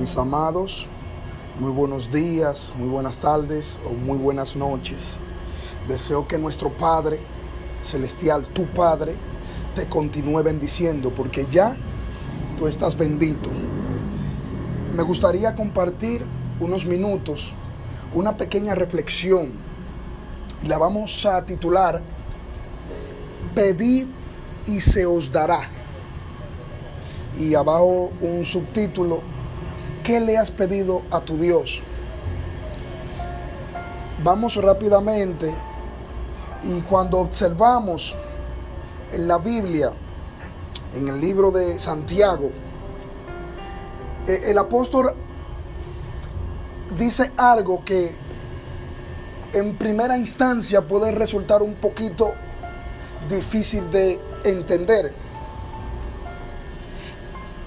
Mis amados, muy buenos días, muy buenas tardes o muy buenas noches. Deseo que nuestro Padre Celestial, tu Padre, te continúe bendiciendo porque ya tú estás bendito. Me gustaría compartir unos minutos, una pequeña reflexión. La vamos a titular Pedid y se os dará. Y abajo un subtítulo ¿Qué le has pedido a tu Dios? Vamos rápidamente y cuando observamos en la Biblia, en el libro de Santiago, eh, el apóstol dice algo que en primera instancia puede resultar un poquito difícil de entender.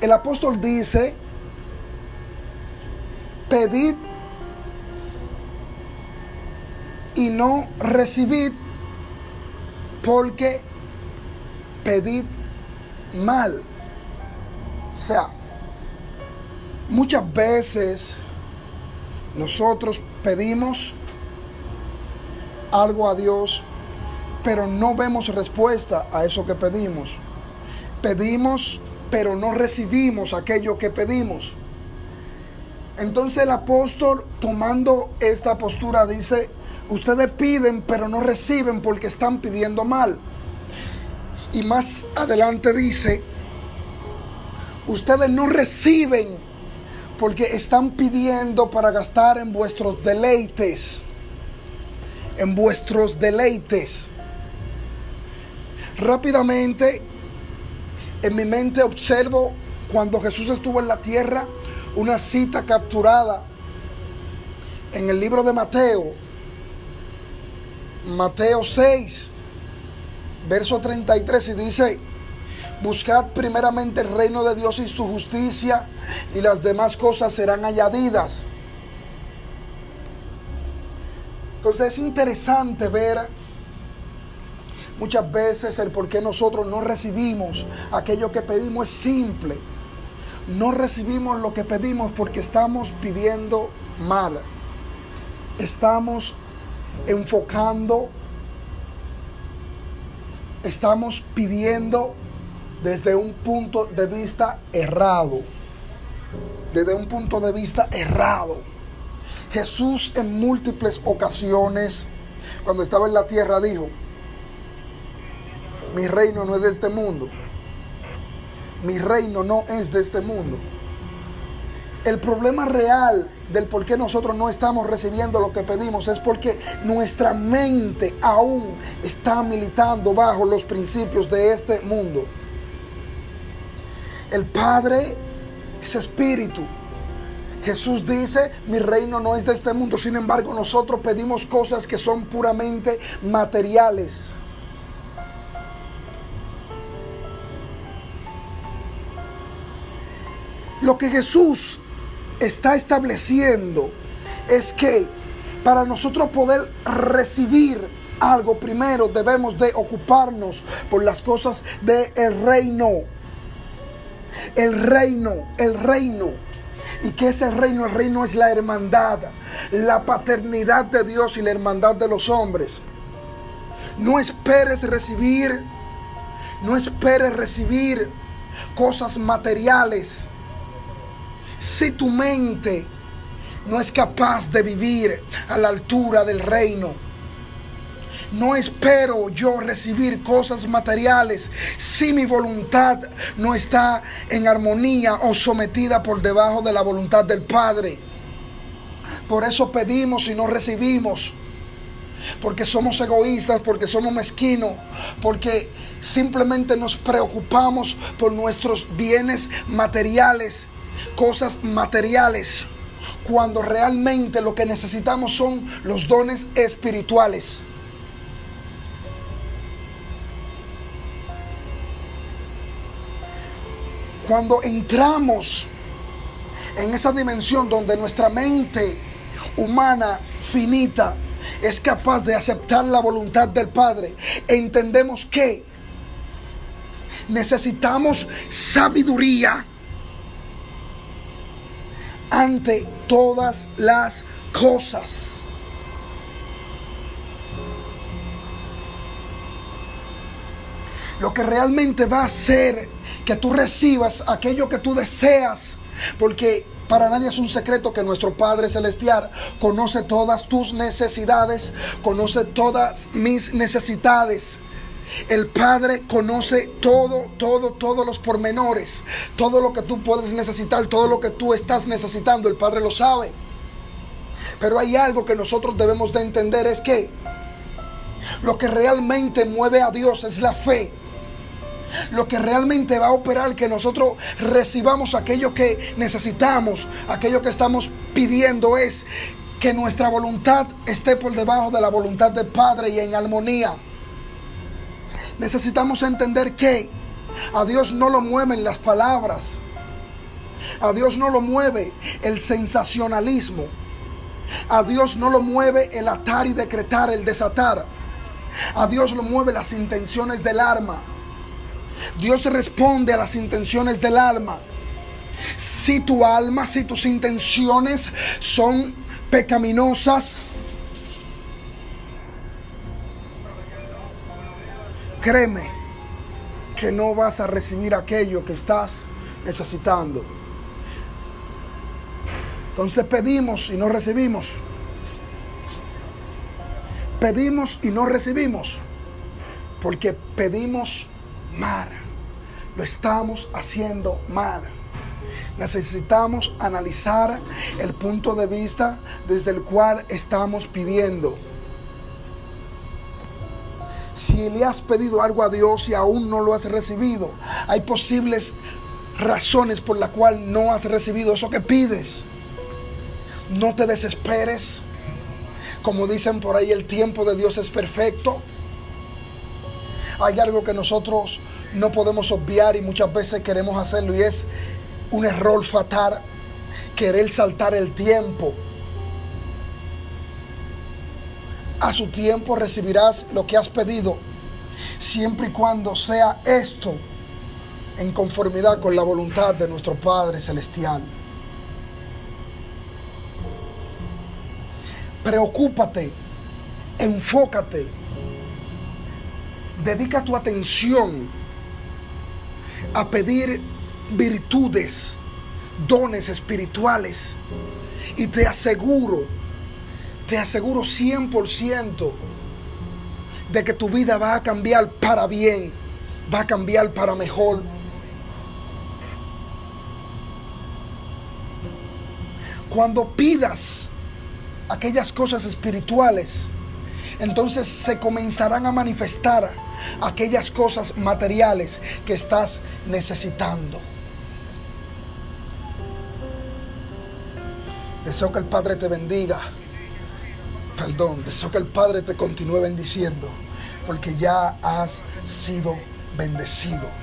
El apóstol dice pedid y no recibid porque pedid mal. O sea, muchas veces nosotros pedimos algo a Dios, pero no vemos respuesta a eso que pedimos. Pedimos, pero no recibimos aquello que pedimos. Entonces el apóstol, tomando esta postura, dice, ustedes piden pero no reciben porque están pidiendo mal. Y más adelante dice, ustedes no reciben porque están pidiendo para gastar en vuestros deleites. En vuestros deleites. Rápidamente, en mi mente observo cuando Jesús estuvo en la tierra, una cita capturada en el libro de Mateo, Mateo 6, verso 33, y dice, buscad primeramente el reino de Dios y su justicia, y las demás cosas serán añadidas. Entonces es interesante ver muchas veces el por qué nosotros no recibimos aquello que pedimos es simple no recibimos lo que pedimos porque estamos pidiendo mal. Estamos enfocando, estamos pidiendo desde un punto de vista errado. Desde un punto de vista errado. Jesús en múltiples ocasiones, cuando estaba en la tierra, dijo, mi reino no es de este mundo mi reino no es de este mundo. El problema real del por qué nosotros no estamos recibiendo lo que pedimos es porque nuestra mente aún está militando bajo los principios de este mundo. El Padre es espíritu. Jesús dice, mi reino no es de este mundo. Sin embargo, nosotros pedimos cosas que son puramente materiales. Lo que Jesús está estableciendo es que para nosotros poder recibir algo primero debemos de ocuparnos por las cosas del reino. El reino, el reino. ¿Y qué es el reino? El reino es la hermandad, la paternidad de Dios y la hermandad de los hombres. No esperes recibir, no esperes recibir cosas materiales si tu mente no es capaz de vivir a la altura del reino, no espero yo recibir cosas materiales si mi voluntad no está en armonía o sometida por debajo de la voluntad del Padre. Por eso pedimos y no recibimos. Porque somos egoístas, porque somos mezquinos, porque simplemente nos preocupamos por nuestros bienes materiales cosas materiales, cuando realmente lo que necesitamos son los dones espirituales. Cuando entramos en esa dimensión donde nuestra mente humana finita es capaz de aceptar la voluntad del Padre, entendemos que necesitamos sabiduría ante todas las cosas. Lo que realmente va a hacer que tú recibas aquello que tú deseas, porque para nadie es un secreto que nuestro Padre Celestial conoce todas tus necesidades, conoce todas mis necesidades. El Padre conoce todo, todo, todos los pormenores, todo lo que tú puedes necesitar, todo lo que tú estás necesitando, el Padre lo sabe. Pero hay algo que nosotros debemos de entender, es que lo que realmente mueve a Dios es la fe. Lo que realmente va a operar que nosotros recibamos aquello que necesitamos, aquello que estamos pidiendo es que nuestra voluntad esté por debajo de la voluntad del Padre y en armonía. Necesitamos entender que a Dios no lo mueven las palabras. A Dios no lo mueve el sensacionalismo. A Dios no lo mueve el atar y decretar, el desatar. A Dios lo mueve las intenciones del alma. Dios responde a las intenciones del alma. Si tu alma, si tus intenciones son pecaminosas, créeme que no vas a recibir aquello que estás necesitando. Entonces pedimos y no recibimos. Pedimos y no recibimos. Porque pedimos mal. Lo estamos haciendo mal. Necesitamos analizar el punto de vista desde el cual estamos pidiendo. Si le has pedido algo a Dios y aún no lo has recibido, hay posibles razones por las cuales no has recibido eso que pides. No te desesperes. Como dicen por ahí, el tiempo de Dios es perfecto hay algo que nosotros no podemos obviar y muchas veces queremos hacerlo y es un error fatal querer saltar el tiempo. A su tiempo recibirás lo que has pedido, siempre y cuando sea esto en conformidad con la voluntad de nuestro Padre Celestial. Preocúpate, enfócate dedica tu atención a pedir virtudes, dones espirituales. Y te aseguro, te aseguro 100% de que tu vida va a cambiar para bien, va a cambiar para mejor. Cuando pidas aquellas cosas espirituales, entonces se comenzarán a manifestar aquellas cosas materiales que estás necesitando. Deseo que el Padre te bendiga. Perdón, deseo que el Padre te continúe bendiciendo, porque ya has sido bendecido.